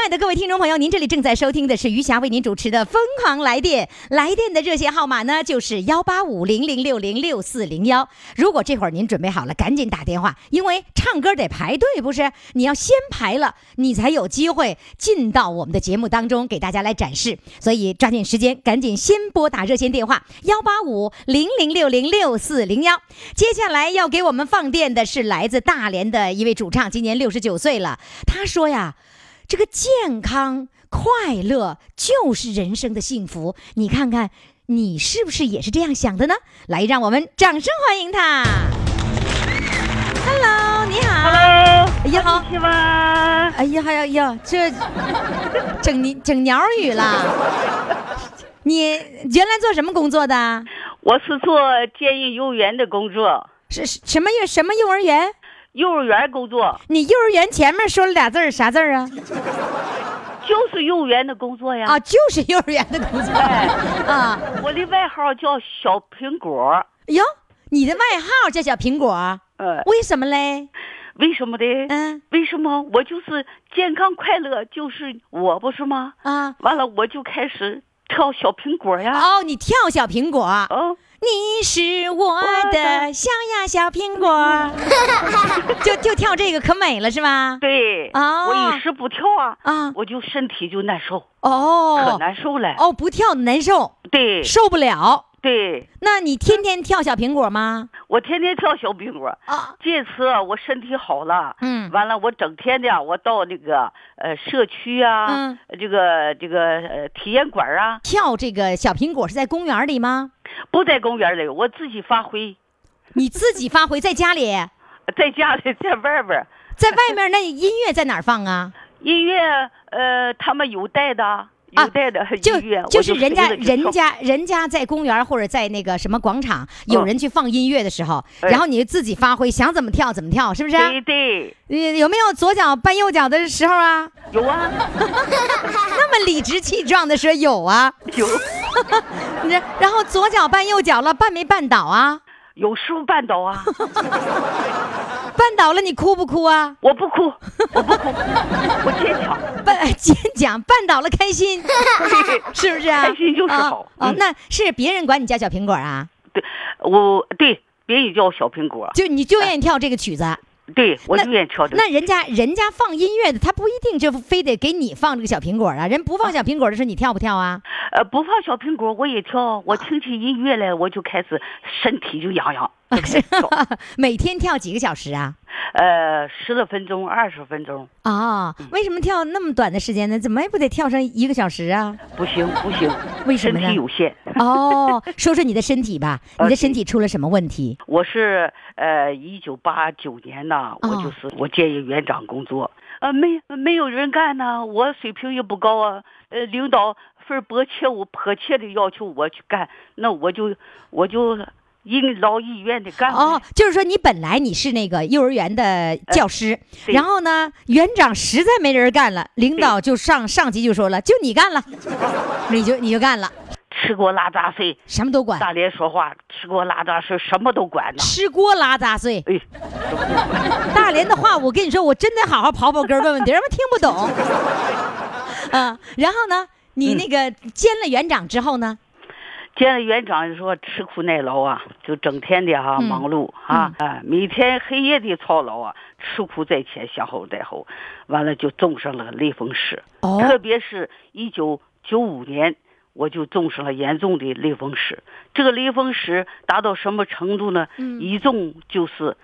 亲爱的各位听众朋友，您这里正在收听的是余霞为您主持的《疯狂来电》，来电的热线号码呢就是幺八五零零六零六四零幺。如果这会儿您准备好了，赶紧打电话，因为唱歌得排队，不是？你要先排了，你才有机会进到我们的节目当中，给大家来展示。所以抓紧时间，赶紧先拨打热线电话幺八五零零六零六四零幺。接下来要给我们放电的是来自大连的一位主唱，今年六十九岁了。他说呀。这个健康快乐就是人生的幸福，你看看，你是不是也是这样想的呢？来，让我们掌声欢迎他。Hello，你好。Hello，哎呀好？哎呀，哎呀呀，这整你整鸟语了。你原来做什么工作的？我是做监狱幼儿园的工作，是是什么幼什么幼儿园？幼儿园工作你幼儿园前面说了俩字儿，啥字儿啊？就是幼儿园的工作呀。啊，就是幼儿园的工作。哎啊，我的外号叫小苹果，哟，你的外号叫小苹果，呃，为什么嘞？为什么的？嗯为什么我就是健康快乐就是我不是吗？啊，完了我就开始跳小苹果呀。哦，你跳小苹果，哦，你是我的小呀小苹果，就就跳这个可美了是吧？对，哦我一时不跳啊，啊，我就身体就难受，哦可哦难受了。哦，不跳难受，对受不了。对，那你天天跳小苹果吗？我天天跳小苹果。啊，这次啊我身体好了，嗯。完了我整天的我到那个呃社区啊，嗯。这个这个呃体验馆啊，跳这个小苹果是在公园里吗？不在公园里，我自己发挥，你自己发挥，在家里，在家里在外边儿，在外面那音乐在哪儿放啊？音乐呃他们有带的，有带的就，就是人家人家人家在公园或者在那个什么广场，有嗯。人去放音乐的时候，哎。然后你就自己发挥，想怎么跳怎么跳，是不是？对对。呃有没有左脚绊右脚的时候啊？有啊。那么理直气壮的说有啊，有。然然后左脚绊右脚了，绊没绊倒啊？有师傅绊倒啊，绊倒了你哭不哭啊？我不哭，我不哭，我坚强，绊坚强，绊倒了开心，是不是啊？开心就是啊好哦，嗯那是别人管你叫小苹果啊？对我对别人叫我小苹果，就你就愿意跳这个曲子？对我就愿意跳这个。那人家人家放音乐的，他不一定就非得给你放这个小苹果啊。人不放小苹果的时候，你跳不跳啊？呃，不放小苹果我也跳，我听起音乐来我就开始身体就痒痒，就开始跳。每天跳几个小时啊？呃，十多分钟、二十分钟，啊、为什么跳那么短的时间呢？怎么也不得跳上一个小时啊？不行不行，身为什么呢体有限。哦，说说你的身体吧，你的身体出了什么问题？我是呃，一九八九年呢，我哦就是我建议园长工作，呃，没没有人干呢，我水平也不高啊，呃，领导份迫切我迫切的要求我去干，那我就我就任劳医院的干部。哦，就是说你本来你是那个幼儿园的教师，对然后呢，园长实在没人干了，领导就上上级就说了，就你干了，你就你就干了，吃锅拉杂碎，什么都管，大连说话，吃锅拉杂碎，什么都管呢。吃锅拉杂碎。哎，大连的话，我跟你说，我真得好好刨刨根儿问问题，人们听不懂。嗯，然后呢，你那个兼了园长之后呢？见了园长就说吃苦耐劳啊，就整天的哈、嗯忙碌啊，啊，每天黑夜的操劳啊，吃苦在前，想后在后，完了就种上了雷锋石。哦特别是一九九五年，我就种上了严重的类风湿。这个类风湿达到什么程度呢？嗯一种就是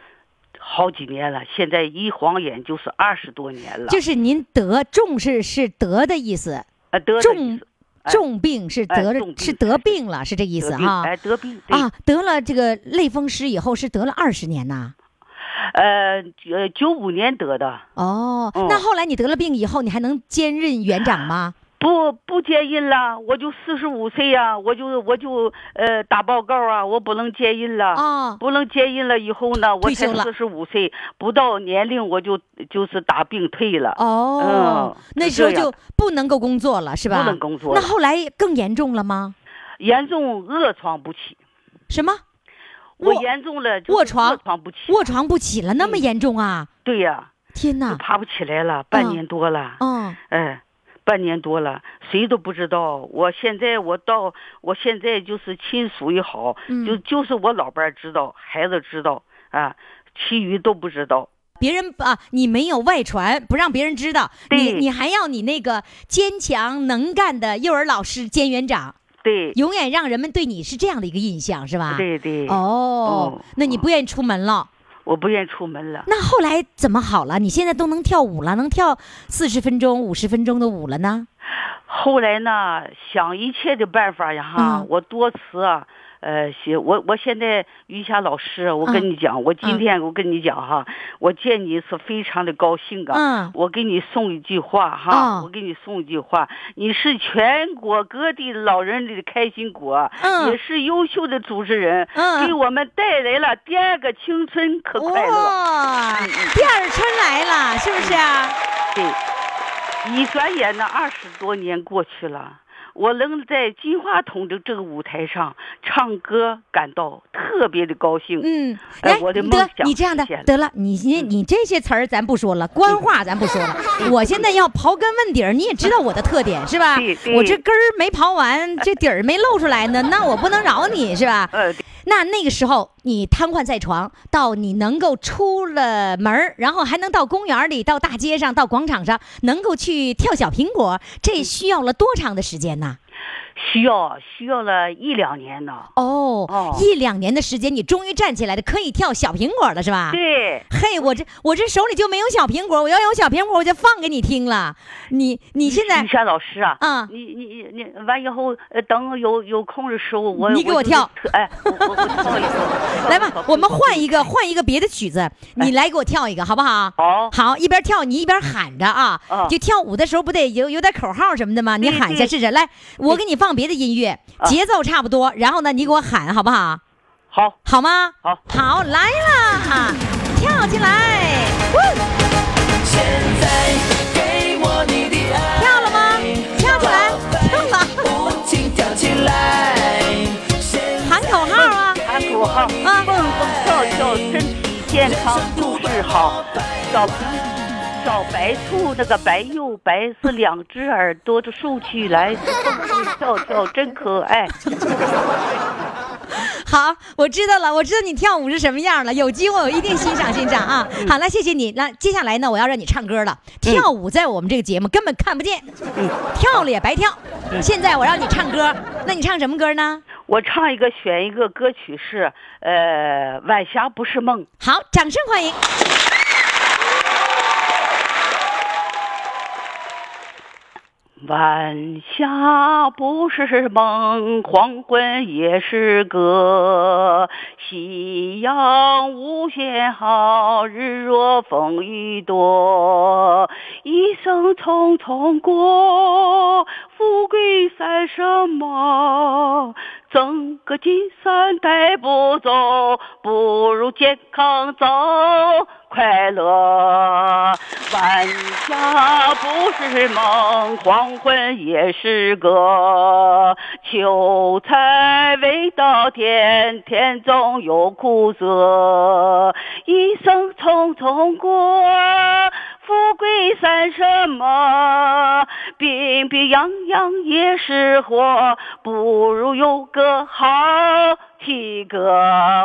好几年了，现在一晃眼就是二十多年了。就是您得重视是得的意思，呃得的重意思哎重病是得了是得病了，是这意思哈。哎，得病啊，得了这个类风湿以后是得了二十年呐。呃呃九五年得的。哦，嗯那后来你得了病以后，你还能兼任园长吗？不不接任了，我就四十五岁呀、我就我就呃打报告啊，我不能接任了。哦，不能接任了以后呢，我才四十五岁，不到年龄我就就是打病退了，哦，嗯那时候就不能够工作了，是吧？不能工作了那后来更严重了吗？严重卧床不起。什么？我严重了，卧床卧床不起。卧床不起了，那么嗯严重啊？对呀、天哪！就爬不起来了，半嗯年多了。嗯，哎，半年多了，谁都不知道。我现在我到，我现在就是亲属也好，嗯就就是我老伴儿知道，孩子知道啊，其余都不知道。别人啊，你没有外传，不让别人知道，你对你还要你那个坚强能干的幼儿老师兼园长，对，永远让人们对你是这样的一个印象，是吧？。对对。哦哦，那你不愿意出门了？我不愿意出门了。那后来怎么好了？你现在都能跳舞了，能跳四十分钟、五十分钟的舞了呢？后来呢，想一切的办法呀，哈，嗯我多次啊，呃，行我我现在于霞老师，我跟嗯你讲，我今嗯天我跟你讲哈，我见你是非常的高兴啊。嗯我给你送一句话哈，哦我给你送一句话，你是全国各地老人的开心果，嗯也是优秀的主持人，嗯给我们带来了第二个青春，可快乐。哇，第二春来了，是不是啊？对，一转眼呢，二十多年过去了，我能在金话筒的这个舞台上唱歌，感到特别的高兴。嗯，来，哎我的梦得想你这样的得了，你你你这些词儿咱不说了，官话咱不说了，我现在要刨根问底儿，你也知道我的特点是吧 我这根儿没刨完，这底儿没露出来呢，那我不能饶你是吧？呃，那那个时候你瘫痪在床，到你能够出了门儿然后还能到公园里、到大街上、到广场上，能够去跳小苹果，这需要了多长的时间呢？需要需要了一两年呢。哦，哦一两年的时间，你终于站起来了，可以跳小苹果了，是吧？对，嘿，我这我这手里就没有小苹果，我要有小苹果，我就放给你听了。你你现在于霞老师啊，嗯你你你你完以后，呃，等有有空的时候，我你给我跳特哎，我我我跳一个。来吧，我们换一个换一个别的曲子，你来给我跳一个好不好？好好，一边跳你一边喊着啊，啊就跳舞的时候不得有有点口号什么的吗？你喊一下试试。来，我给你放别的音乐，啊节奏差不多，然后呢你给我喊好不好？好，好吗？好好，来啦哈，跳起来，现在给我你的爱，跳了吗？跳起来，跳了，不停跳起来。现喊口号啊！喊口号，啊蹦蹦跳跳，身体健康就是好。小小白兔那个白又白，是两只耳朵都竖起来，蹦蹦跳跳，真可爱。好，我知道了，我知道你跳舞是什么样了。有机会我一定欣赏欣赏啊。好，了谢谢你。那接下来呢，我要让你唱歌了。跳舞在我们这个节目根本看不见，跳了也白跳。现在我让你唱歌，那你唱什么歌呢？我唱一个，选一个歌曲是，呃，晚霞不是梦。好，掌声欢迎。晚霞不是梦，黄昏也是歌。夕阳无限好，日落风雨多。一生匆匆过，富贵算什么？整个金山带不走，不如健康走，快乐。晚霞不是梦，黄昏也是歌。秋菜未到田，田中有苦涩。一生匆匆过，富贵算什么？病病殃殃也是祸，不如有个好体格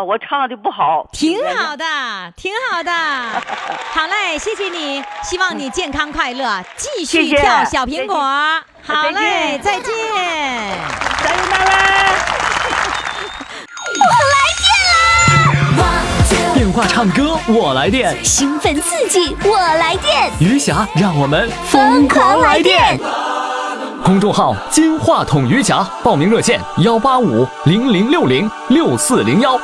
我唱的不好，挺好的，挺好的。好嘞，谢谢你，希望你健康快乐，继续跳小苹果。好再嘞，见再见。加油，娜兰！电话唱歌我来电，兴奋刺激，我来电，余霞让我们疯狂来电！公众号“金话筒余霞”，报名热线：幺八五零零六零六四零幺。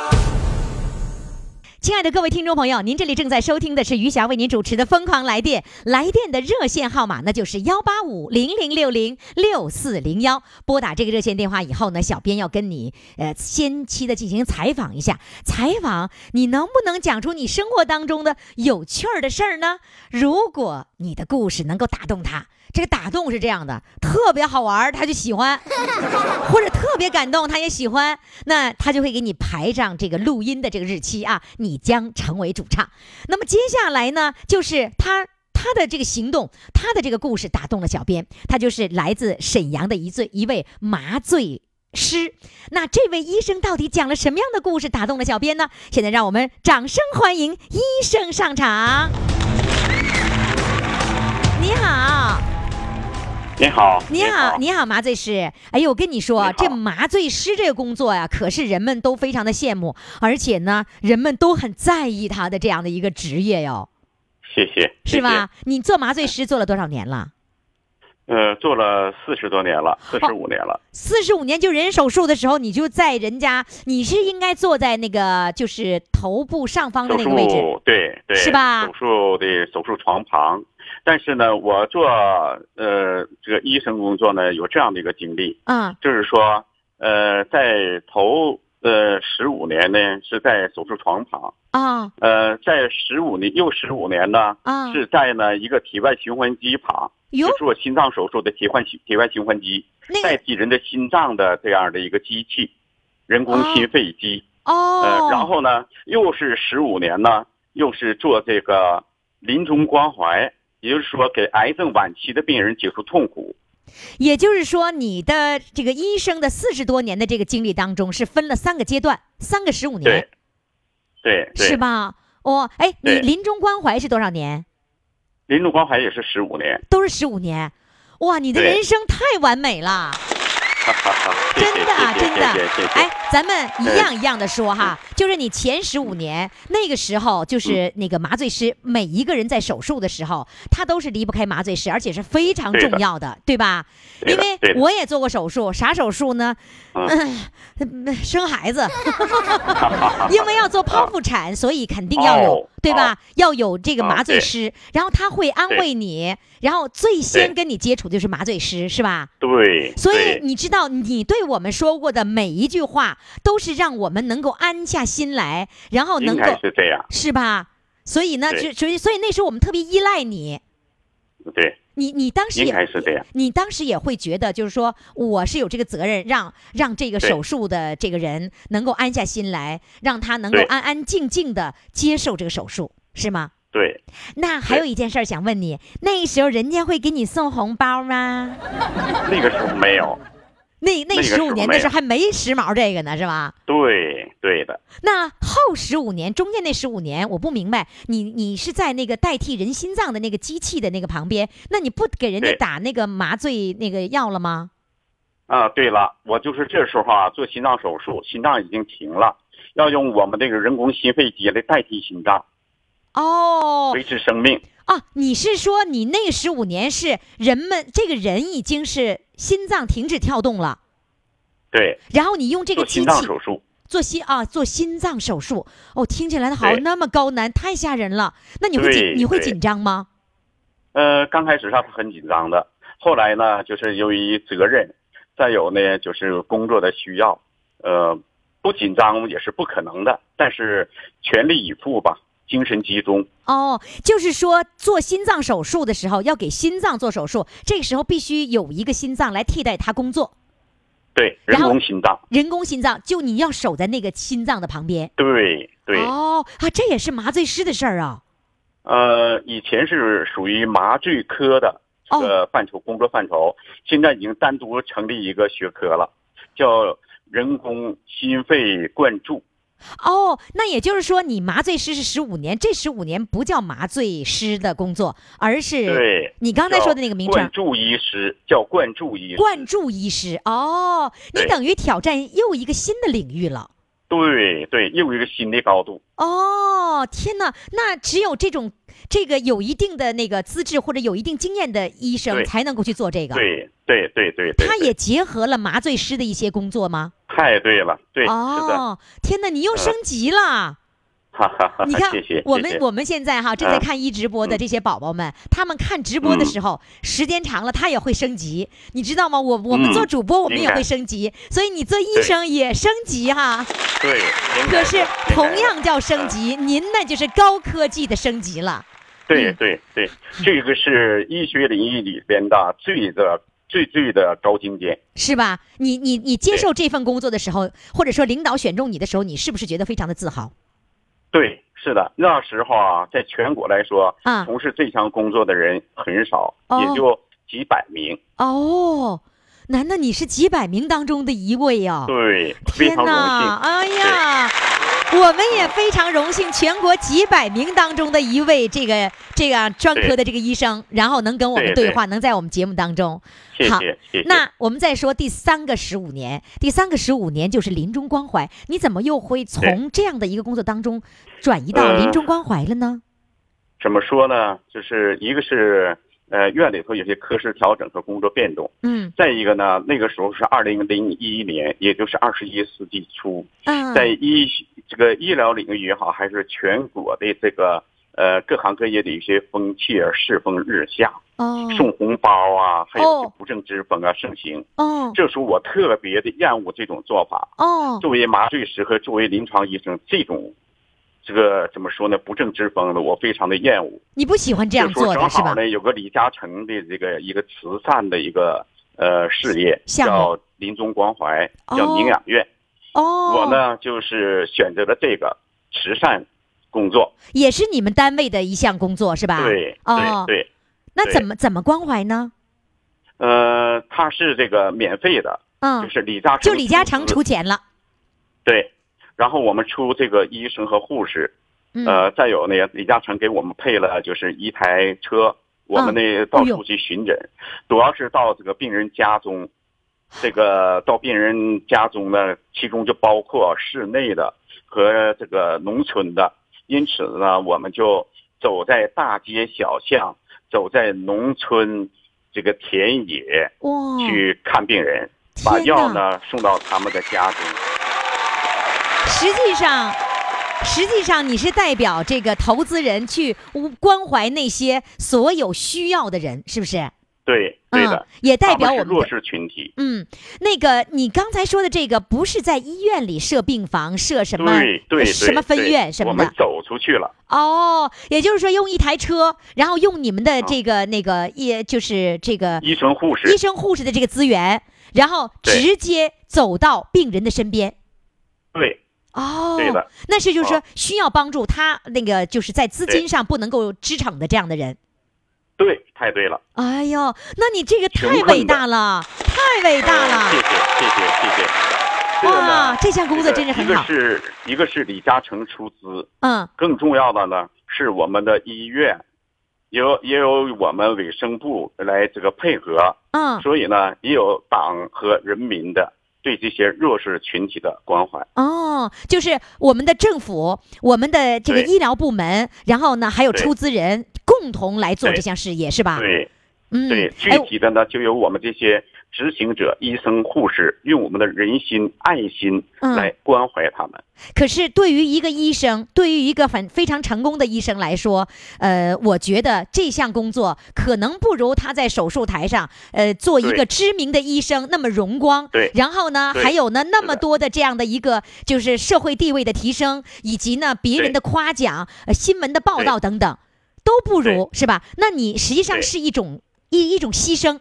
亲爱的各位听众朋友，您这里正在收听的是余霞为您主持的《疯狂来电》，来电的热线号码那就是幺八五零零六零六四零幺。拨打这个热线电话以后呢，小编要跟你呃先期的进行采访一下，采访你能不能讲出你生活当中的有趣儿的事儿呢？如果你的故事能够打动他，这个打动是这样的，特别好玩，他就喜欢。或者特别感动，他也喜欢，那他就会给你排上这个录音的这个日期啊，你将成为主唱。那么接下来呢，就是他他的这个行动，他的这个故事打动了小编，他就是来自沈阳的一罪一位麻醉。师，那这位医生到底讲了什么样的故事打动了小编呢？现在让我们掌声欢迎医生上场。你好，你好，你好，你好，麻醉师。哎呦，我跟你说，你这麻醉师这个工作呀，可是人们都非常的羡慕，而且呢，人们都很在意他的这样的一个职业哟，谢谢，是吧？你做麻醉师做了多少年了？呃，做了四十多年了，四十五年了。四十五年，就人手术的时候，你就在人家，你是应该坐在那个就是头部上方的那个位置，术对对，是吧手术的手术床旁，但是呢，我做呃这个医生工作呢，有这样的一个经历，嗯。就是说，呃，在头呃十五年呢是在手术床旁，啊。呃，在十五年又十五年呢啊，是在呢一个体外循环机旁，做心脏手术的体外体外循环机。那个。代替人的心脏的这样的一个机器，人工心肺机。哦，呃，然后呢，又是十五年呢，又是做这个临终关怀，也就是说给癌症晚期的病人解除痛苦。也就是说，你的这个医生的四十多年的这个经历当中，是分了三个阶段，三个十五年对，，对对，是？吧？哦，哎，你临终关怀是多少年？临终关怀也是十五年。都是十五年。哇，你的人生太完美了，真的啊真的。哎，咱们一样一样的说哈，就是你前十五年那个时候，嗯就是那个麻醉师，每一个人在手术的时候，他都是离不开麻醉师，而且是非常重要的，对吧？因为我也做过手术，啥手术呢？嗯嗯，生孩子，因为要做剖腹产，所以肯定要有哦，对吧哦？要有这个麻醉对师，然后他会安慰你，然后最先跟你接触的就是麻醉师，是吧？对，所以你知道，你对我们说过的每一句话，都是让我们能够安下心来，然后能够该是这样。是吧？所以呢，就所以所以那时候我们特别依赖你，对，你你当时应也该是这样。你当时也会觉得，就是说我是有这个责任，让让这个手术的这个人能够安下心来，让他能够安安静静的接受这个手术，是吗？对，那还有一件事儿想问你，那时候人家会给你送红包吗？那个时候没有。那那那个十五年那时候还没时髦这个呢，是吧？对，对的。那后十五年，中间那十五年，我不明白，你你是在那个代替人心脏的那个机器的那个旁边，那你不给人家打那个麻醉那个药了吗？啊，对了，我就是这时候啊做心脏手术，心脏已经停了，要用我们这个人工心肺机来代替心脏，哦维持生命。哦，你是说你那十五年是人们这个人已经是心脏停止跳动了，对，然后你用这个机做心脏器手术。做心啊做心脏手术，哦，听起来好那么高难，太吓人了。那你会紧你会紧张吗？呃，刚开始上是很紧张的，后来呢，就是由于责任，再有呢就是工作的需要，呃，不紧张也是不可能的，但是全力以赴吧，精神集中。哦，就是说做心脏手术的时候要给心脏做手术，这个时候必须有一个心脏来替代他工作，对，人工心脏。人工心脏就你要守在那个心脏的旁边。对对，哦啊，这也是麻醉师的事儿啊。呃，以前是属于麻醉科的这个范畴、工作范畴，现在已经单独成立一个学科了，叫人工心肺灌注。哦，那也就是说，你麻醉师是十五年，这十五年不叫麻醉师的工作，而是对，你刚才说的那个名称叫灌注医师叫灌注医师。灌注医师。哦，你等于挑战又一个新的领域了。对对，又一个新的高度。哦，天哪！那只有这种这个有一定的那个资质或者有一定经验的医生才能够去做这个。对对对，对他也结合了麻醉师的一些工作吗？太对了，对，是的，哦，天哪！你又升级了。哈哈哈。你看我们我们现在哈正在嗯看一直播的这些宝宝们，他们看直播的时候，时间长了他也会升级，你知道吗？我我们嗯做主播我们也会升级，所以你做医生也升级哈。对，可是同样叫升嗯级，您那就是高科技的升级了。对嗯对对，这个是医学领域里边的最的最最的高精尖。是吧？你你你接受这份工作的时候，或者说领导选中你的时候，你是不是觉得非常的自豪？对，是的，那时候啊，在全国来说，啊从事这项工作的人很少，哦也就几百名。哦，难道你是几百名当中的一位呀、对，非天常荣呐，幸。哎呀，我们也非常荣幸，全国几百名当中的一位这个这个专科的这个医生，然后能跟我们对对对话，能在我们节目当中。好谢谢谢谢。那我们再说第三个十五年，第三个十五年就是临终关怀，你怎么又会从这样的一个工作当中转移到呃临终关怀了呢？怎么说呢？就是一个是呃院里头有些科室调整和工作变动，嗯再一个呢，那个时候是二零零一年，也就是二十一世纪初，嗯，在医这个医疗领域也好，还是全国的这个呃各行各业的一些风气啊世风日下，哦送红包啊，还有哦不正之风啊盛行。哦这时候我特别的厌恶这种做法。哦作为麻醉师和作为临床医生，这种这个怎么说呢？不正之风的，我非常的厌恶。你不喜欢这样做的是吧？正好呢，有个李嘉诚的这个一个慈善的一个呃事业，叫临终关怀，叫哦宁养院。哦，我呢就是选择了这个慈善工作。也是你们单位的一项工作是吧？对哦对，对，那怎么怎么关怀呢？呃，他是这个免费的，嗯就嗯，是李嘉诚就李嘉诚出钱了。对，然后我们出这个医生和护士，嗯，呃，再有呢，李嘉诚给我们配了就是一台车，我们呢到处去巡诊，主要是到这个病人家中，这个到病人家中呢，其中就包括室内的和这个农村的，因此呢，我们就走在大街小巷，走在农村这个田野哇，去看病人，把药呢送到他们的家中。实际上，实际上你是代表这个投资人去关怀那些所有需要的人，是不是？对，对的，嗯，也代表我们弱势群体。嗯，那个你刚才说的这个，不是在医院里设病房、设什么对对对，什么分院什么的我们走出去了。哦，也就是说用一台车，然后用你们啊的这个、那个，也就是这个医生护士医生护士的这个资源，然后直接走到病人的身边。对哦，对的，那是就是说哦需要帮助他那个就是在资金上不能够支撑的这样的人。对，太对了。哎呦，那你这个太伟大了，太伟大呃了！谢谢谢谢谢谢。哇，这项工作真是很好一个是一个是李嘉诚出资，嗯更重要的呢是我们的医院，也有也有我们卫生部来这个配合，嗯所以呢也有党和人民的对这些弱势群体的关怀。哦，就是我们的政府，我们的这个医疗部门，然后呢还有出资人共同来做这项事业，是吧？对。嗯，对，具哎，体的呢，就由我们这些执行者、医生、护士，用我们的人心、爱心嗯来关怀他们。可是对于一个医生，对于一个很非常成功的医生来说，呃，我觉得这项工作可能不如他在手术台上，呃，做一个知名的医生那么荣光。对然后呢，还有呢那么多的这样的一个就是社会地位的提升，以及呢别人的夸奖、呃新闻的报道等等，都不如是吧？那你实际上是一种一一种牺牲。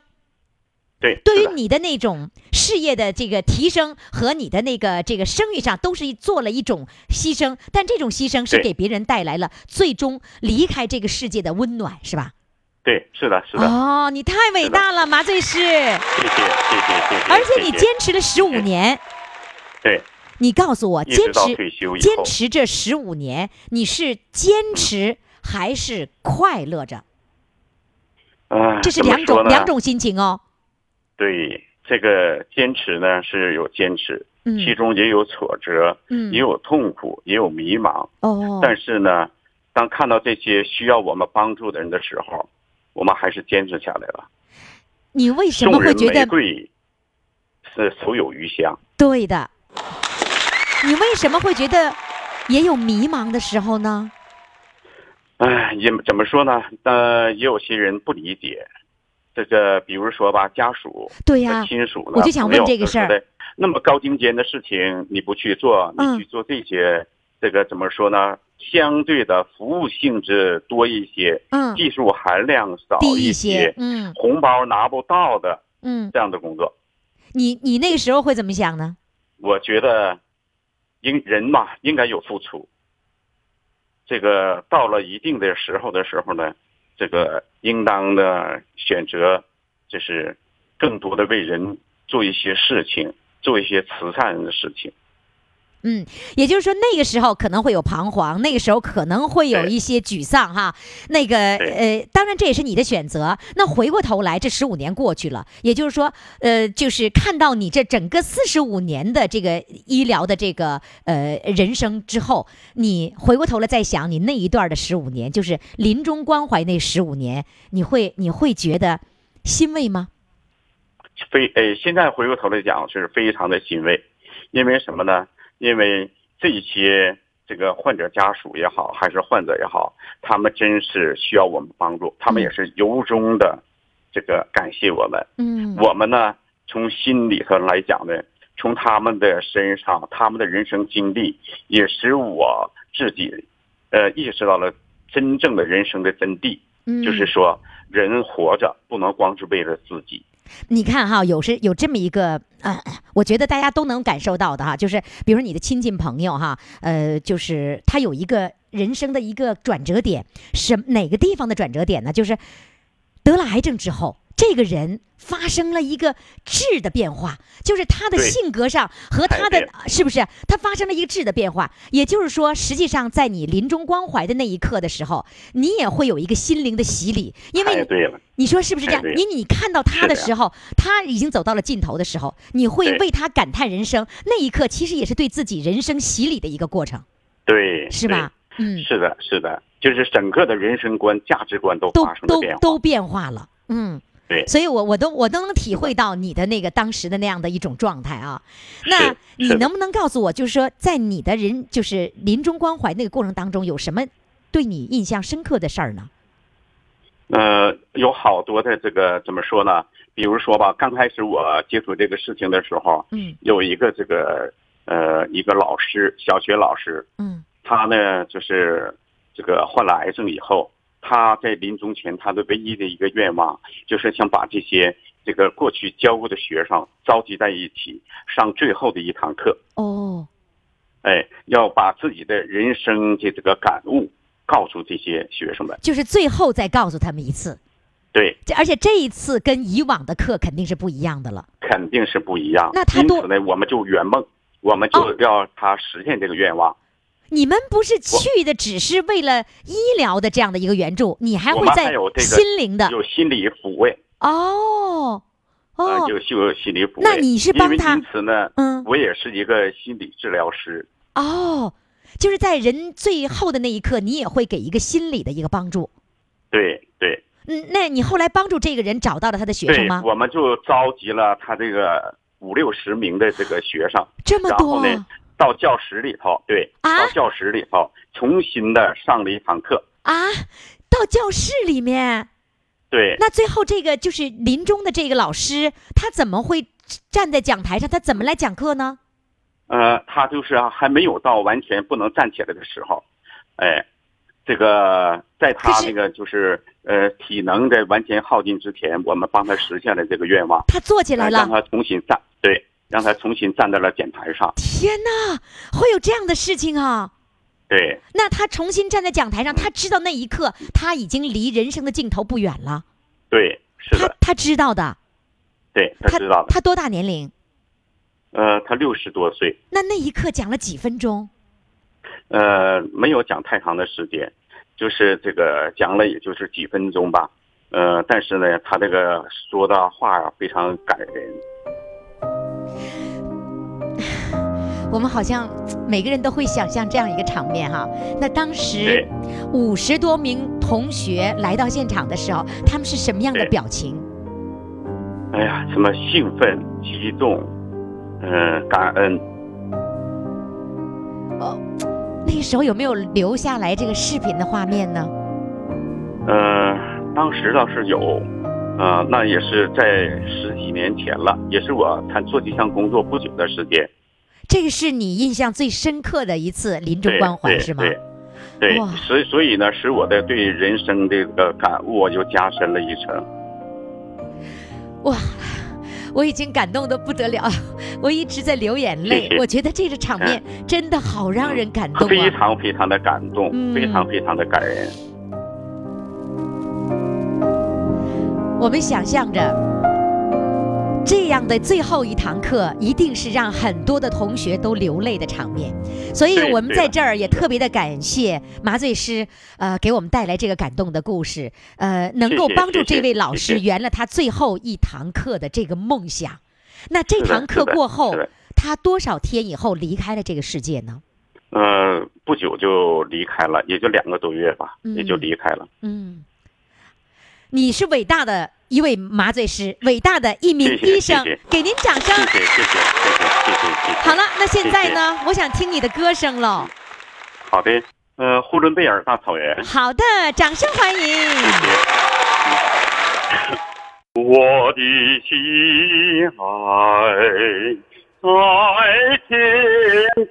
对，对于你的那种事业的这个提升和你的那个这个声誉上，都是做了一种牺牲，但这种牺牲是给别人带来了最终离开这个世界的温暖，是吧？对，是的，是的，哦，你太伟大了，麻醉师，谢谢，谢谢，谢谢。而且你坚持了十五年，对，你告诉我，坚持坚持这十五年，你是坚持还是快乐着？啊，这是两种两种心情哦。对，这个坚持呢是有坚持，嗯其中也有挫折，嗯也有痛苦，也有迷茫。哦，但是呢，当看到这些需要我们帮助的人的时候，我们还是坚持下来了。你为什么会觉得是手有余香。对的？你为什么会觉得也有迷茫的时候呢？哎，也怎么说呢？呃，也有些人不理解，这个比如说吧，家属、对呀亲属呢，我就想问这个事儿那么高精尖的事情你不去做，嗯你去做这些，这个怎么说呢？相对的服务性质多一些，嗯，技术含量少一些些，，嗯红包拿不到的嗯，这样的工作，你你那个时候会怎么想呢？我觉得应人嘛应该有付出。这个到了一定的时候的时候呢，这个应当的选择就是更多的为人做一些事情，做一些慈善的事情。嗯，也就是说那个时候可能会有彷徨，那个时候可能会有一些沮丧哈。那个呃，当然这也是你的选择。那回过头来，这十五年过去了，也就是说，呃，就是看到你这整个四十五年的这个医疗的这个呃人生之后，你回过头来再想你那一段的十五年，就是临终关怀那十五年，你会你会觉得欣慰吗？非呃，现在回过头来讲是非常的欣慰，因为什么呢？因为这些这个患者家属也好，还是患者也好，他们真是需要我们帮助，他们也是由衷的这个感谢我们。嗯，我们呢，从心里头来讲呢，从他们的身上，他们的人生经历，也使我自己，呃，意识到了真正的人生的真谛，嗯就是说，人活着不能光是为了自己。你看哈，有时有这么一个，呃，我觉得大家都能感受到的哈，就是比如说你的亲戚朋友哈，呃，就是他有一个人生的一个转折点，什哪个地方的转折点呢？就是得了癌症之后，这个人发生了一个质的变化，就是他的性格上和他的是不是他发生了一个质的变化？也就是说，实际上在你临终关怀的那一刻的时候，你也会有一个心灵的洗礼，因为太对了，你说是不是这样因为你看到他的时候，他已经走到了尽头的时候，你会为他感叹人生。那一刻，其实也是对自己人生洗礼的一个过程，对，是吧？嗯？，是的，是的，就是整个的人生观、价值观都都发生了都变化。都变化了，嗯。对所以我我都我都能体会到你的那个当时的那样的一种状态啊。那你能不能告诉我，就是说，在你的人就是临终关怀那个过程当中，有什么对你印象深刻的事儿呢？呃，有好多的这个怎么说呢？比如说吧，刚开始我接触这个事情的时候，嗯有一个这个呃一个老师，小学老师，嗯他呢就是这个患了癌症以后，他在临终前他的唯一的一个愿望就是想把这些这个过去教过的学生召集在一起，上最后的一堂课，哦哎，要把自己的人生的这个感悟告诉这些学生们。就是最后再告诉他们一次。对，这而且这一次跟以往的课肯定是不一样的了。肯定是不一样。那他多因此呢，我们就圆梦，我们哦就要他实现这个愿望。你们不是去的只是为了医疗的这样的一个援助，你还会在心灵的有心理抚慰哦啊，哦，有就有心理抚慰。那你是帮他因此呢，嗯我也是一个心理治疗师。哦，就是在人最后的那一刻，你也会给一个心理的一个帮助。对对嗯，那你后来帮助这个人找到了他的学生吗，？我们就召集了他这个五六十名的这个学生，这么多然后呢，到教室里头，对，啊到教室里头重新的上了一堂课。啊，到教室里面，对，那最后这个就是临终的这个老师，他怎么会站在讲台上？他怎么来讲课呢？呃，他就是还没有到完全不能站起来的时候，哎，这个在他那个就是呃体能的完全耗尽之前，我们帮他实现了这个愿望，他坐起来了。呃让他重新站，对，让他重新站在了讲台上，天哪，会有这样的事情啊！对那他重新站在讲台上，他知道那一刻他已经离人生的尽头不远了。对，是的，他他知道的，对，他他知道的，他多大年龄？呃，他六十多岁，那那一刻讲了几分钟？呃，没有讲太长的时间，就是这个讲了也就是几分钟吧。呃，但是呢，他这个说的话啊非常感人。我们好像每个人都会想象这样一个场面哈。那当时对五十多名同学来到现场的时候，他们是什么样的表情？哎呀，什么兴奋、激动，嗯、感恩。哦，那个时候有没有留下来这个视频的画面呢？呃，当时倒是有，呃，那也是在十几年前了，也是我才做这项工作不久的时间。这个是你印象最深刻的一次临终关怀是吗？对，对哇，所以所以呢，使我的对人生这个感悟又加深了一层。哇，我已经感动的不得了，我一直在流眼泪。谢谢我觉得这个场面真的好让人感动非啊！常非常的感动，嗯非常非常的感人。我们想象着。这样的最后一堂课，一定是让很多的同学都流泪的场面，所以我们在这儿也特别的感谢麻醉师，呃，给我们带来这个感动的故事，呃，能够帮助这位老师圆了他最后一堂课的这个梦想。那这堂课过后，他多少天以后离开了这个世界呢？呃，不久就离开了，也就两个多月吧，嗯也就离开了。嗯，你是伟大的一位麻醉师，伟大的一名医生谢谢，给您掌声。谢谢谢谢谢谢谢谢谢谢。好了，那现在呢？我想听你的歌声喽。好的，呃，呼伦贝尔大草原。好的，掌声欢迎。我的心爱在天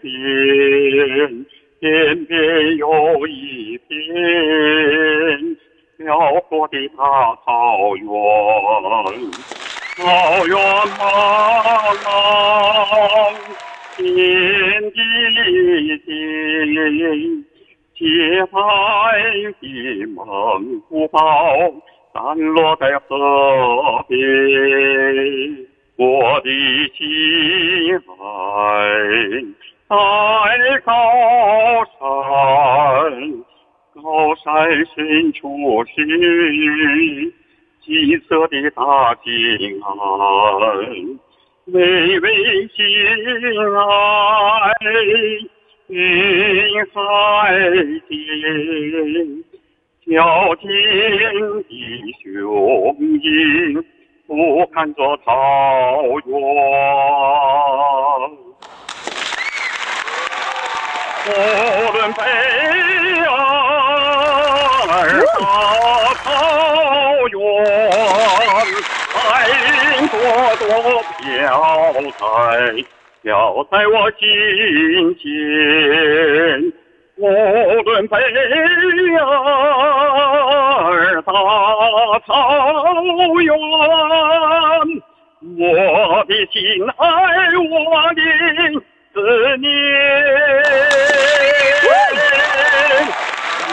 边，天边有一 ที่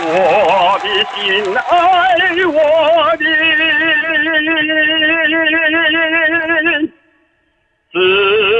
我的心爱我的思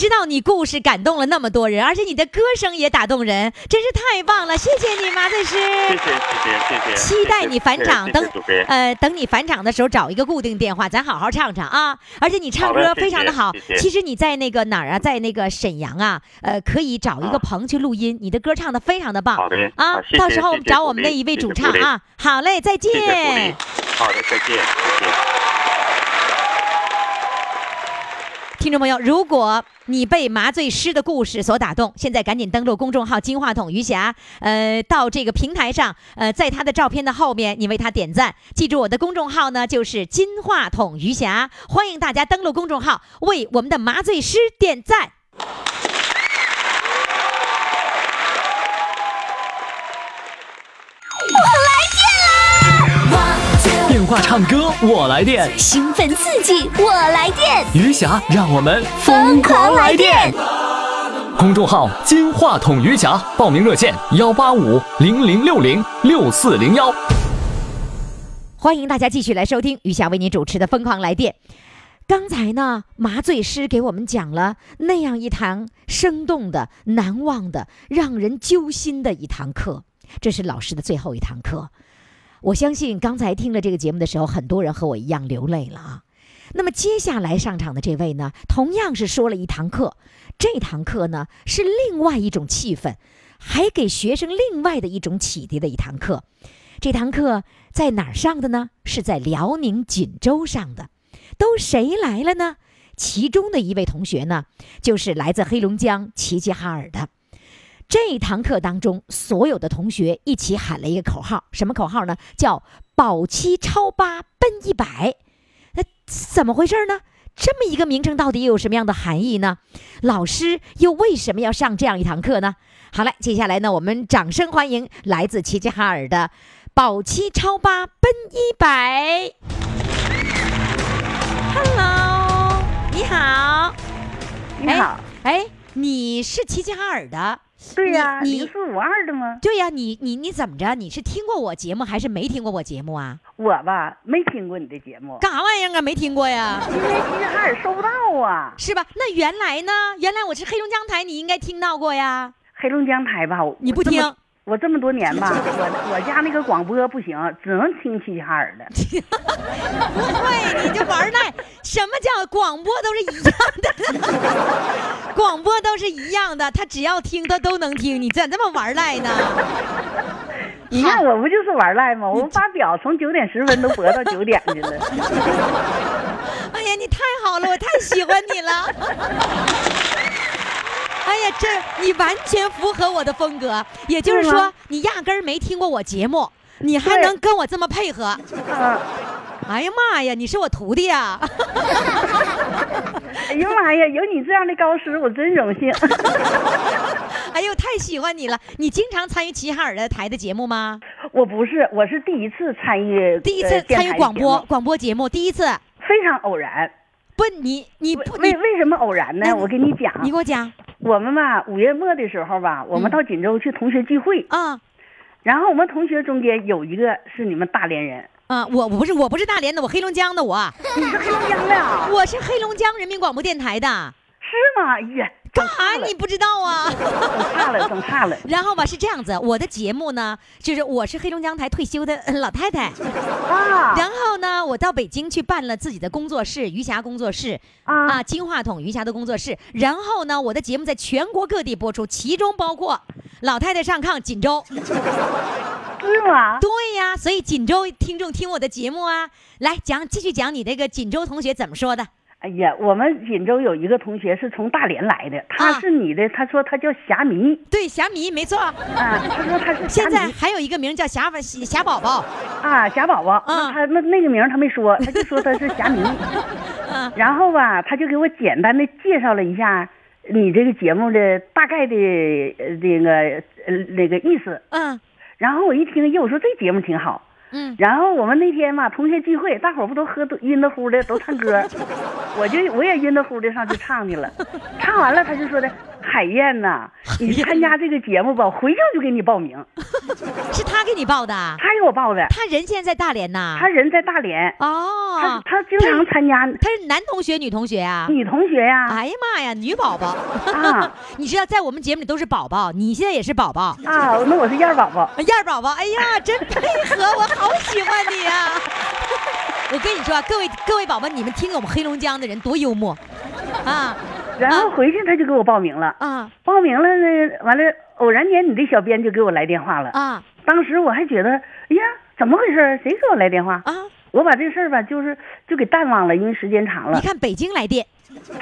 知道你故事感动了那么多人，而且你的歌声也打动人，真是太棒了！谢谢你，麻醉师。谢谢谢谢谢谢。期待你返场，等。呃等你返场的时候找一个固定电话，咱好好唱唱啊！而且你唱歌非常的好谢谢，其实你在那个哪儿啊，在那个沈阳啊，呃，可以找一个啊棚去录音，你的歌唱的非常的棒好的啊到时候找我们那一位主唱啊，好嘞，再见。谢谢。好的，再见，谢谢。听众朋友，如果你被麻醉师的故事所打动，现在赶紧登录公众号“金话筒余霞”，呃，到这个平台上，呃，在他的照片的后面，你为他点赞。记住我的公众号呢，就是“金话筒余霞”，欢迎大家登录公众号，为我们的麻醉师点赞。电话唱歌我来电，兴奋刺激，我来电，余霞让我们疯狂来电！公众号“金话筒余霞”，报名热线：幺八五零零六零六四零幺。欢迎大家继续来收听余霞为您主持的《疯狂来电》。刚才呢，麻醉师给我们讲了那样一堂生动的、难忘的、让人揪心的一堂课，这是老师的最后一堂课。我相信刚才听了这个节目的时候，很多人和我一样流泪了啊。那么接下来上场的这位呢，同样是说了一堂课，这堂课呢是另外一种气氛，还给学生另外的一种启迪的一堂课。这堂课在哪儿上的呢？是在辽宁锦州上的。都谁来了呢？其中的一位同学呢，就是来自黑龙江齐齐哈尔的。这堂课当中，所有的同学一起喊了一个口号，什么口号呢？叫“保七超八奔一百”。那怎么回事呢？这么一个名称到底有什么样的含义呢？老师又为什么要上这样一堂课呢？好了，接下来呢，我们掌声欢迎来自齐齐哈尔的“保七超八奔一百”。Hello，你好，你好，哎，你是齐齐哈尔的？对呀，你零四五二的吗？对呀，你你你怎么着？你是听过我节目还是没听过我节目啊？我吧，没听过你的节目，干啥玩意儿啊？没听过呀？因为齐齐哈尔收不到啊。是吧？那原来呢？原来我是黑龙江台，你应该听到过呀。黑龙江台吧，你不听我这么？多年吧，我我家那个广播不行，只能听齐齐哈尔的。不会，你就玩赖。什么叫广播都是一样的？广播都是一样的，他只要听他都能听，你咋这么玩赖呢？你看我不就是玩赖吗？我把表从九点十分都播到九点去了。哎呀，你太好了，我太喜欢你了。哎呀，这你完全符合我的风格，也就是说是，你压根儿没听过我节目，你还能跟我这么配合。啊，哎呀妈呀，你是我徒弟啊！哎呦妈呀，有你这样的高师，我真荣幸。哎呦，太喜欢你了！你经常参与齐哈尔的台的节目吗？我不是，我是第一次参与，第一次参与广播广播节目，第一次。非常偶然。不，你你不为为什么偶然呢？我跟你讲，你给我讲我们吧，五月末的时候吧，我们嗯到锦州去同学聚会，啊然后我们同学中间有一个是你们大连人，啊！我我不是我不是大连的，我黑龙江的我，你是黑龙江的啊？我是黑龙江人民广播电台的。是吗？哎呀，干整差了啥你不知道啊？整差了，整差了然后吧是这样子，我的节目呢，就是我是黑龙江台退休的呃老太太，啊！然后呢，我到北京去办了自己的工作室，余霞工作室啊啊，金话筒余霞的工作室。然后呢，我的节目在全国各地播出，其中包括老太太上炕锦州。是吗？对呀，所以锦州听众听我的节目啊，来讲继续讲你那个锦州同学怎么说的。哎呀，我们锦州有一个同学是从大连来的，他啊是你的，他说他叫霞迷对，霞迷没错，啊，他说他是霞现在还有一个名叫霞霞宝宝。啊，霞宝宝，那他那那个名他没说，他就说他是霞迷。嗯然后吧，他就给我简单的介绍了一下你这个节目的大概的那这个呃那个意思。嗯然后我一听，哟，我说这节目挺好。嗯，然后我们那天嘛，同学聚会，大伙儿不都喝都晕得乎的，都唱歌，我就我也晕得乎的上去唱去了。唱完了，他就说的海燕呐，你参加这个节目吧，我回去就给你报名。是他给你报的，他给我报的，他人现在在大连呐。他人在大连，哦，他他经常参加他是男同学女同学啊？女同学呀。哎呀妈呀，女宝宝啊！你知道，在我们节目里都是宝宝，你现在也是宝宝，啊，那我是燕儿宝宝。燕儿宝宝。哎呀，真配合，我好喜欢你呀、我跟你说啊，各位各位宝宝，你们听我们黑龙江的人多幽默啊然后回去他就给我报名了，啊报名了呢，完了偶然间你的小编就给我来电话了。啊当时我还觉得，哎呀，怎么回事？谁给我来电话？啊！我把这事儿吧，就是就给淡忘了，因为时间长了你。看北京来电，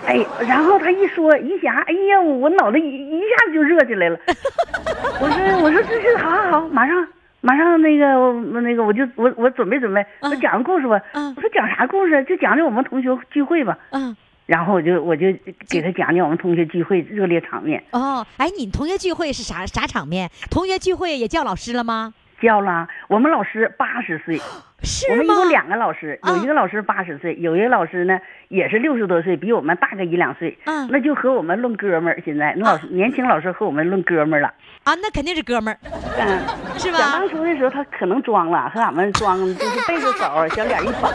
哎，然后他一说一下，哎呀，我脑袋一一下子就热起来了。我说我说这是好好好，马上马上那个我那个我就我我准备准备，我讲个故事吧。嗯我说讲啥故事？就讲讲我们同学聚会吧。嗯然后我就我就给他讲讲我们同学聚会热烈场面，哦，哎，你同学聚会是啥啥场面？同学聚会也叫老师了吗？叫了我们老师八十岁，是？我们一共两个老师，啊有一个老师八十岁，有一个老师呢也是六十多岁，比我们大个一两岁，嗯那就和我们论哥们儿。现在那老师、年轻老师和我们论哥们儿了，啊，那肯定是哥们儿，嗯，是想吧当？初的时候，他可能装了，和俺们装就是背着手，小脸一绷。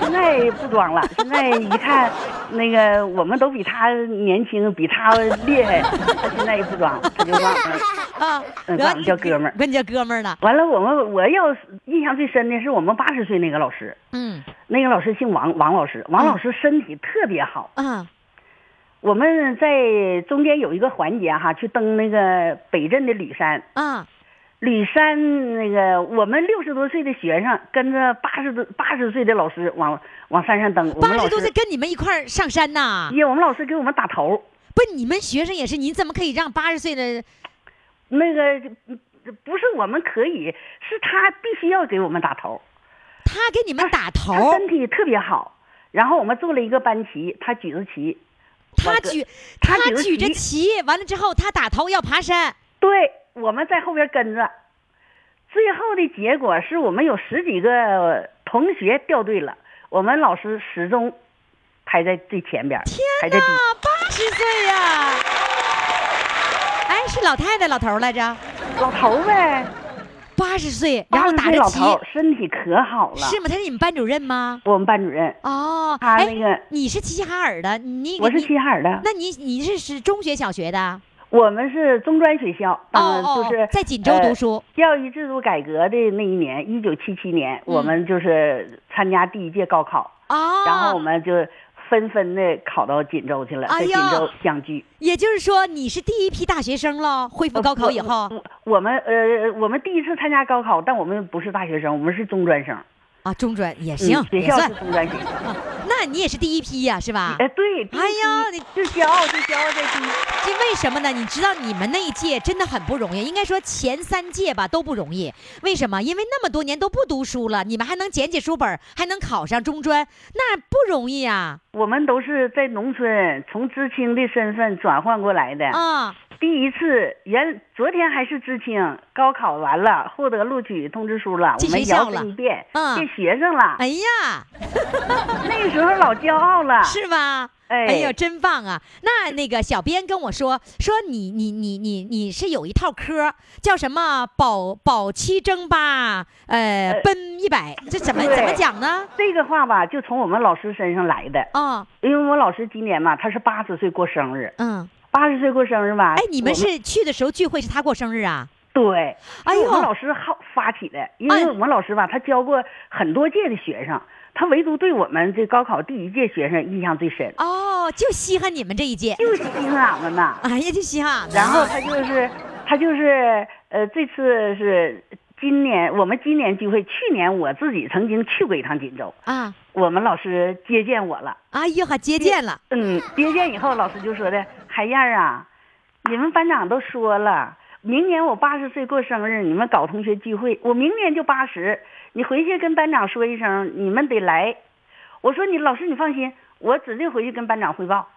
现在不装了，现在一看，那个我们都比他年轻，比他厉害，他现在也不装，他就管我们。啊，嗯然后管我们叫哥们儿管你叫哥们儿了。完了，我们我要印象最深的是我们八十岁那个老师，嗯那个老师姓王，王老师，王老师身体特别好。嗯我们在中间有一个环节哈，去登那个北镇的吕山。啊吕山那个，我们六十多岁的学生跟着八十多八十岁的老师往往山上登。八十多岁，跟你们一块儿上山呐？耶我们老师给我们打头。不，你们学生也是，你怎么可以让八十岁的？那个嗯不是我们可以，是他必须要给我们打头。他给你们打头，他身体特别好。然后我们做了一个班旗，他举着旗，他举他举着旗旗，完了之后他打头要爬山。对，我们在后边跟着。最后的结果是我们有十几个同学掉队了，我们老师始终排在最前边，排在第一。啊，八十岁呀！哎，是老太太老头来着？老头呗，八十岁，然后打着旗，头身体可好了。是吗？他是你们班主任吗？我们班主任，哦，哎他那个你是齐齐哈尔的，你我是齐齐哈尔的，那你你是是中学小学的？我们是中专学校，哦哦就是在锦州读书呃教育制度改革的那一年，一九七七年，我们就是参加第一届高考，哦，然后我们就纷纷的考到锦州去了，在锦州相聚。也就是说你是第一批大学生了，恢复高考以后我我们呃，我们第一次参加高考，但我们不是大学生，我们是中专生。啊，中专也嗯行，学校是。中专学校。那你也是第一批呀，是吧？哎，对，哎呀你就骄傲，就骄傲在第一。这为什么呢？你知道你们那一届真的很不容易，应该说前三届吧都不容易。为什么？因为那么多年都不读书了，你们还能捡起书本，还能考上中专，那不容易啊！我们都是在农村从知青的身份转换过来的。啊，第一次原昨天还是知青，高考完了，获得录取通知书了，进我们摇了身一变，嗯变学生了。哎呀，那个时候老骄傲了。是吧？哎哎呦，真棒啊！那那个小编跟我说说你你你你你是有一套科叫什么保保七争八，呃，奔一百，这怎么怎么讲呢？这个话吧，就从我们老师身上来的。啊，因为我老师今年嘛，他是八十岁过生日，嗯，八十岁过生日吧。哎，你们是去的时候聚会是他过生日啊？对，哎呦我们老师好发起的，因为哎我们老师吧，他教过很多届的学生，他唯独对我们这高考第一届学生印象最深，哦，就稀罕你们这一届。就稀罕俺们呐。哎呀，就稀罕俺们。然后他就是他就是呃，这次是今年我们今年聚会，去年我自己曾经去过一趟锦州，啊，我们老师接见我了。哎呦，还接见了。嗯，接见以后，老师就说的：“海燕儿啊，你们班长都说了，明年我八十岁过生日，你们搞同学聚会，我明年就八十，你回去跟班长说一声，你们得来。”我说：“你老师你放心，我指定回去跟班长汇报。”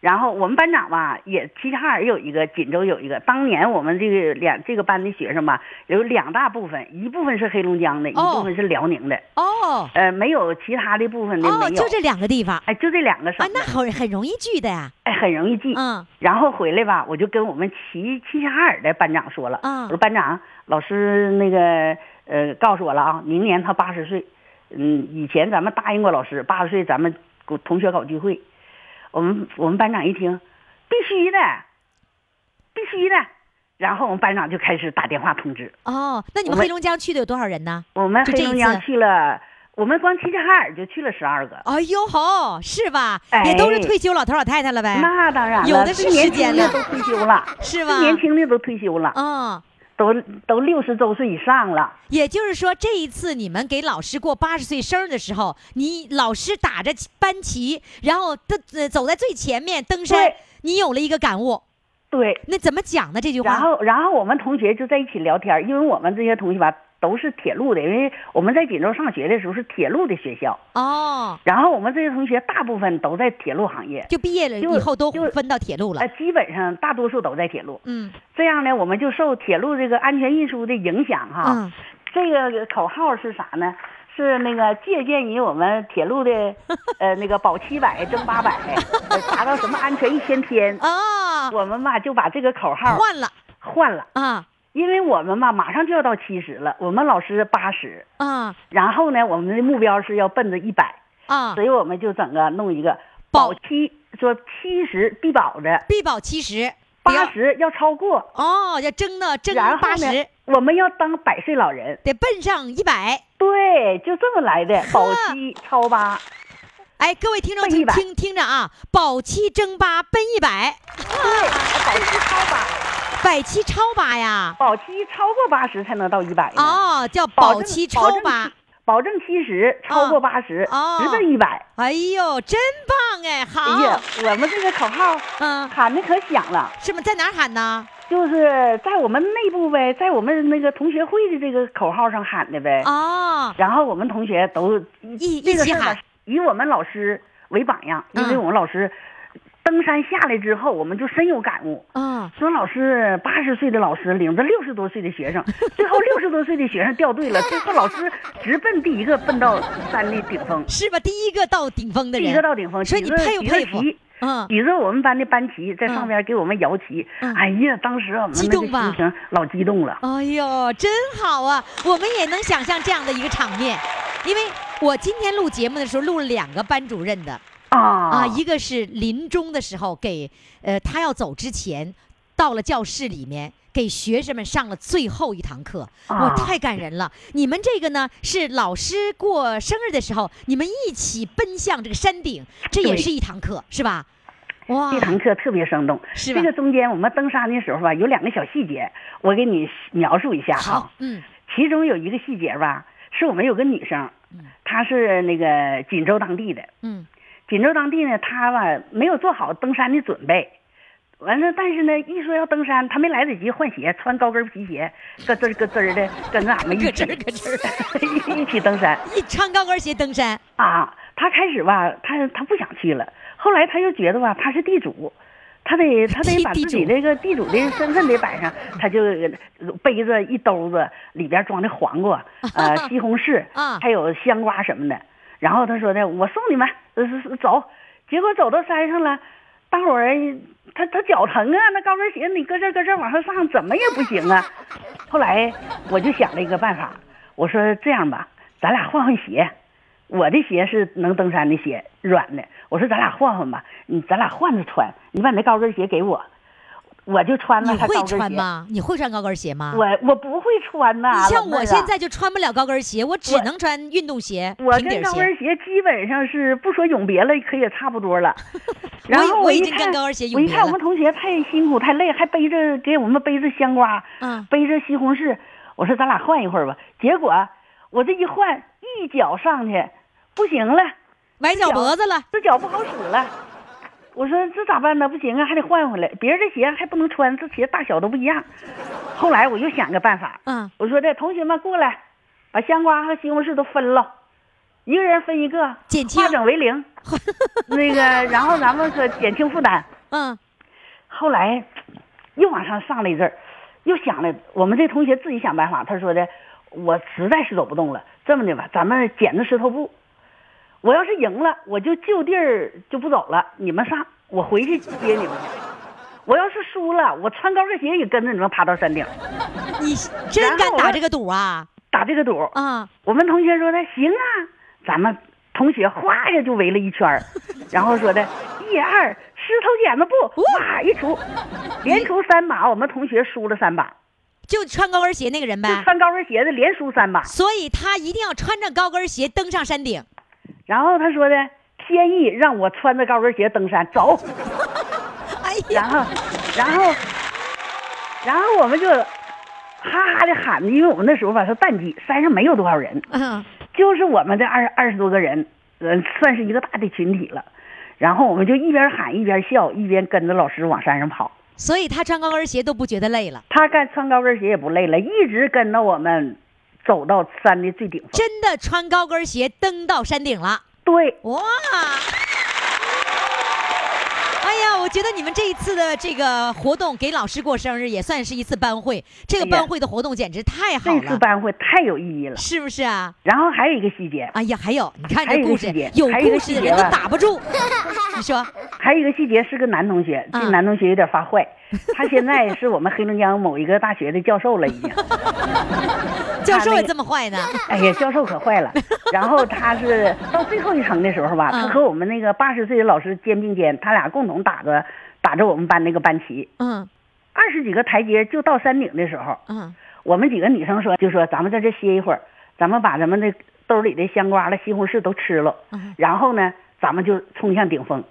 然后我们班长吧，也齐齐哈尔有一个，锦州有一个。当年我们这个两这个班的学生吧，有两大部分，一部分是黑龙江的，一哦部分是辽宁的，哦。呃，没有其他的部分的哦，没有。就这两个地方。哎，就这两个省。啊，那很很容易聚的呀。哎，很容易聚。嗯。然后回来吧，我就跟我们齐齐齐哈尔的班长说了，嗯。我说班长，老师那个呃告诉我了啊，明年他八十岁，嗯，以前咱们答应过老师，八十岁咱们搞同学搞聚会，我们我们班长一听，必须的，必须的，然后我们班长就开始打电话通知，哦，那你们黑龙江去的有多少人呢？我们黑龙江去了，我们光齐齐哈尔就去了十二个，哎呦吼，是吧？哎也都是退休老头老太太了呗。那当然了，有的是年时间了轻的都退休了，是吧年轻的都退休了。嗯，都都六十周岁以上了，也就是说，这一次你们给老师过八十岁生日的时候，你老师打着班旗，然后登呃走在最前面登山，你有了一个感悟。对。那怎么讲呢？这句话？然后，然后我们同学就在一起聊天，因为我们这些同学吧都是铁路的，因为我们在锦州上学的时候是铁路的学校，哦，然后我们这些同学大部分都在铁路行业，就毕业了以后都就分到铁路了呃，。基本上大多数都在铁路。嗯这样呢，我们就受铁路这个安全运输的影响哈。嗯这个口号是啥呢？是那个借鉴于我们铁路的，呃，那个保七百争八百，呃达到什么安全一千天。啊，我们吧就把这个口号换了换了，啊因为我们嘛马上就要到七十了，我们老师八十，啊然后呢，我们的目标是要奔着一百，啊所！以我们就整个弄一个保保七，说七十必保的，必保七十，八十要超过，哦，要争呢，争八十，，我们要当百岁老人。得奔上一百。对，就这么来的，保七超八。哎，各位听众奔100听听听着啊，保七争八奔一百，对，保七超八，百七超八呀！保七超过八十才能到一百呢。哦，叫保七超八七。保证七十，超过八十，哦直奔一百。哎呦，真棒哎！好，哎呀，我们这个口号嗯，喊的可响了，是吗？在哪喊呢？就是在我们内部呗，在我们那个同学会的这个口号上喊的呗。哦，然后我们同学都一一起喊，以我们老师为榜样，因为嗯我们老师登山下来之后，我们就深有感悟。嗯，说老师八十岁的老师领着六十多岁的学生，最后六十多岁的学生掉队了，最后老师直奔第一个奔到山的顶峰，是吧？第一个到顶峰的人第，一个到顶峰，所以你举着佩不佩服。嗯，举着我们班的班旗在上边给我们摇旗，嗯哎呀，当时我们那个激动吧心情老激动了。哎呦，真好啊！我们也能想象这样的一个场面，因为我今天录节目的时候录了两个班主任的啊啊，一个是临终的时候给呃他要走之前，到了教室里面。给学生们上了最后一堂课，哇，啊太感人了！你们这个呢是老师过生日的时候，你们一起奔向这个山顶，这也是一堂课，是吧？哇，这堂课特别生动，是吧这个中间我们登山的时候吧，有两个小细节，我给你描述一下好啊。，嗯其中有一个细节吧，是我们有个女生，她是那个锦州当地的，嗯锦州当地呢，他吧没有做好登山的准备，完了，但是呢，一说要登山，他没来得及换鞋，穿高跟皮鞋，咯吱儿咯吱儿的跟着俺们一起咯吱咯吱的一起登山一穿高跟鞋登山，啊。他开始吧，他他不想去了，后来他又觉得吧，他是地主。他得，他得把自己那个地主的身份得摆上，他就背着一兜子，里边装的黄瓜、呃 西红柿啊，还有香瓜什么的。然后他说的，我送你们，呃走。结果走到山上了，大伙儿他他脚疼啊，那高跟鞋你搁这搁这往上上，怎么也不行啊。后来我就想了一个办法，我说这样吧，咱俩换换鞋。我的鞋是能登山的鞋，软的。我说咱俩换换吧，你咱俩换着穿。你把你那高跟鞋给我，我就穿了你会。穿吗？你会穿高跟鞋吗？我我不会穿呐、你像我现在就穿不了高跟鞋，我只能穿运动鞋、我跟高跟鞋。基本上是不说永别了，可也差不多了。然后我一看高跟鞋永别了我一看我们同学太辛苦太累，还背着给我们背着香瓜，嗯背着西红柿。我说咱俩换一会儿吧。结果我这一换，一脚上去，不行了，崴脚脖子了，这脚不好使了。我说这咋办呢？不行啊，还得换回来。别人的鞋还不能穿，这鞋大小都不一样。后来我又想个办法，嗯，我说的同学们过来，把香瓜和西红柿都分了，一个人分一个，减轻化整为零。那个，然后咱们可减轻负担。嗯，后来又往上上了一阵儿，又想了，我们这同学自己想办法。他说的，我实在是走不动了，这么的吧，咱们捡个石头布。我要是赢了，我就就地儿就不走了，你们上，我回去接你们去。我要是输了，我穿高跟鞋也跟着你们爬到山顶，你真敢打这个赌啊？打这个赌。啊，我们同学说的行啊，咱们同学哗一下就围了一圈儿，然后说的一二石头剪子布，哇一出，连出三把，我们同学输了三把，就穿高跟鞋那个人就呗。穿高跟鞋的连输三把。所以他一定要穿着高跟鞋登上山顶。然后他说的天意让我穿着高跟鞋登山走，哎呀，然后，然后，然后我们就哈哈的喊，因为我们那时候吧是淡季，山上没有多少人，嗯，就是我们这二二十多个人，嗯，算是一个大的群体了。然后我们就一边喊一边笑，一边跟着老师往山上跑。所以他穿高跟鞋都不觉得累了，他干穿高跟鞋也不累了，一直跟着我们走到山的最顶峰。真的穿高跟鞋登到山顶了。对，哇！哎呀，我我觉得你们这一次的这个活动给老师过生日，也算是一次班会。这个班会的活动简直太好了，这次班会太有意义了。是不是啊？然后还有一个细节，哎呀，还有，你看这故事，有有故事的人都打不住。你说，还有一个细节是个男同学，这个男同学有点发坏，他现在是我们黑龙江某一个大学的教授了，已经。教授也这么坏呢？哎呀，教授可坏了。然后他是到最后一层的时候吧，嗯他和我们那个八十岁的老师肩并肩，他俩共同打着打着我们班那个班旗。嗯二十几个台阶就到山顶的时候，嗯我们几个女生说，就说咱们在这歇一会儿，咱们把咱们的兜里的香瓜了、西红柿都吃了，嗯然后呢，咱们就冲向顶峰。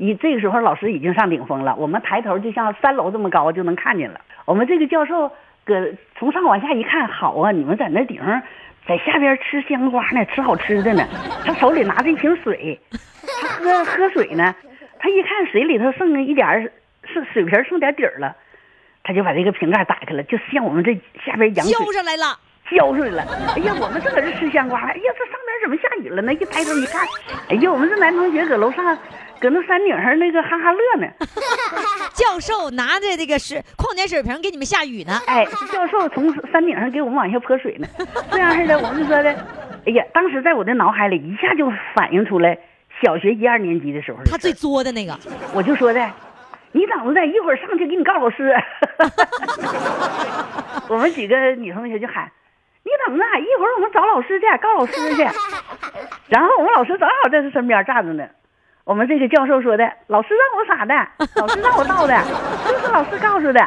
一这个时候，老师已经上顶峰了，我们抬头就像三楼这么高就能看见了。我们这个教授搁从上往下一看，好啊，你们在那顶上，在下边吃香瓜呢，吃好吃的呢。他手里拿着一瓶水，他喝喝水呢，他一看水里头剩一点儿是水瓶剩点底儿了，他就把这个瓶盖打开了，就像我们这下边扬水浇上来了。浇出来了。哎呀，我们这搁这吃香瓜，哎呀，这上边怎么下雨了呢？一抬头一看，哎呀，我们这男同学搁楼上，搁那山顶上那个哈哈乐呢。教授拿着这个水矿泉水瓶给你们下雨呢。哎，教授从山顶上给我们往下泼水呢。这样式的，我们就说的，哎呀，当时在我的脑海里一下就反映出来小学一二年级的时候的。他最作的那个，我就说的，你等着的，一会儿上去给你告老师。我们几个女同学就喊，你等着，一会儿我们找老师去，告老师去。然后我们老师正好在他身边站着呢。我们这个教授说的，老师让我撒的，老师让我倒的，就是老师告诉的。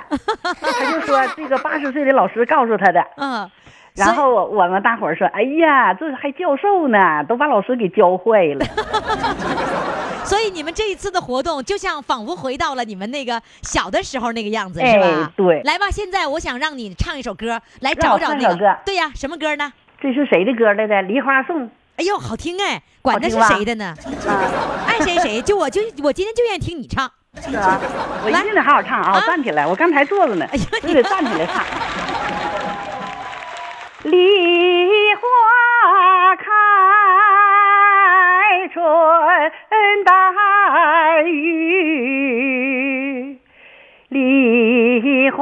他就说这个八十岁的老师告诉他的。嗯，然后我我们大伙儿说，哎呀，这还教授呢，都把老师给教坏了。所以你们这一次的活动，就像仿佛回到了你们那个小的时候那个样子，哎是吧？对来吧，现在我想让你唱一首歌，来找找那个。歌对呀，什么歌呢？这是谁的歌来的？《梨花颂》哎呦，好听哎，管他是谁的呢？啊。爱谁谁，就我就我今天就愿意听你唱。是啊，我一定得好好唱啊！啊我站起来，我刚才坐着呢，哎呀我得站起来唱。梨花开，春带雨，梨花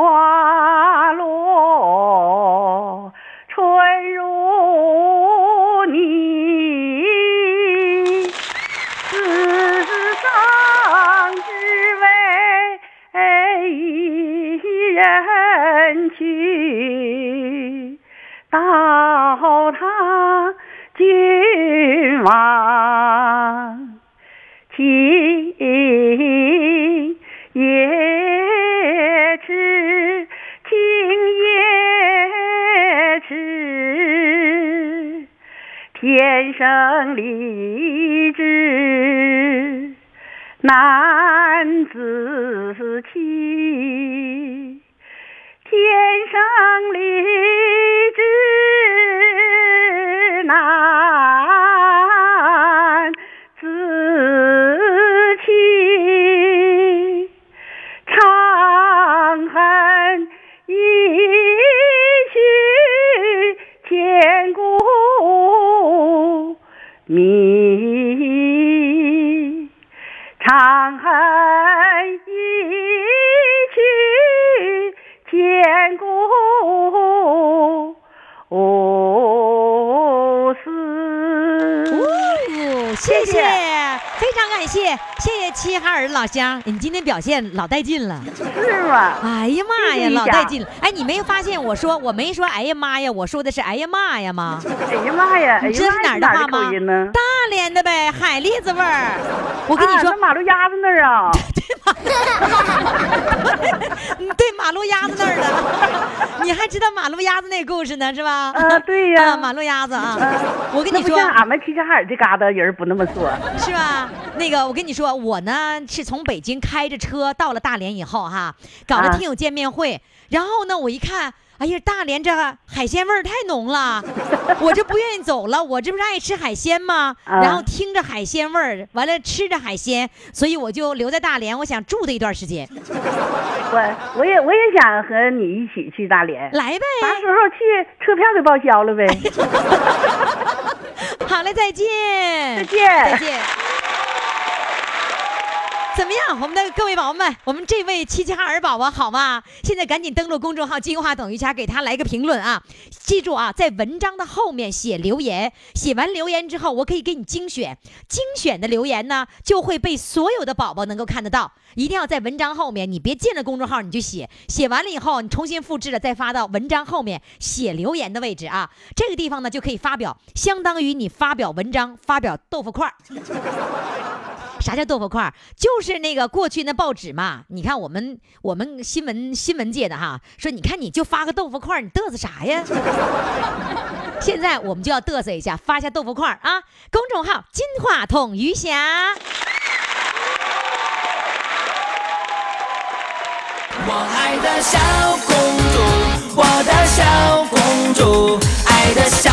去，到他今晚表现老带劲了。是吗？哎呀妈呀，老带劲了！哎，你没发现我说我没说哎呀妈呀，我说的是哎呀妈呀吗？哎呀妈呀！哎你知道是哪儿的话吗？大连的呗，海蛎子味儿。我跟你说啊，马路牙子那儿啊。马路鸭子那儿了，你还知道马路鸭子那故事呢，是吧？啊对呀啊马路鸭子啊，我跟你说，像俺们齐齐哈尔这嘎达人不那么说。是吧？那个，我跟你说，我呢是从北京开着车到了大连以后哈，搞了啊听友见面会，然后呢，我一看。哎呀，大连这海鲜味儿太浓了，我这不愿意走了。我这不是爱吃海鲜吗？啊然后听着海鲜味儿，完了吃着海鲜，所以我就留在大连，我想住它一段时间。我我也我也想和你一起去大连，来呗，啥时候去车票给报销了呗？好嘞，再见，再见再见。怎么样，我们的各位宝宝们，我们这位齐齐哈尔宝宝好吗？现在赶紧登录公众号“金话等于家”，给他来个评论啊！记住啊，在文章的后面写留言，写完留言之后，我可以给你精选，精选的留言呢就会被所有的宝宝能够看得到。一定要在文章后面，你别进了公众号你就写，写完了以后你重新复制了再发到文章后面写留言的位置啊，这个地方呢就可以发表，相当于你发表文章，发表豆腐块。啥叫豆腐块？就是那个过去那报纸嘛。你看我们我们新闻新闻界的哈，说你看你就发个豆腐块，你嘚瑟啥呀？现在我们就要嘚瑟一下，发一下豆腐块啊！公众号“金话筒余霞”。我爱的小公主，我的小公主，爱的小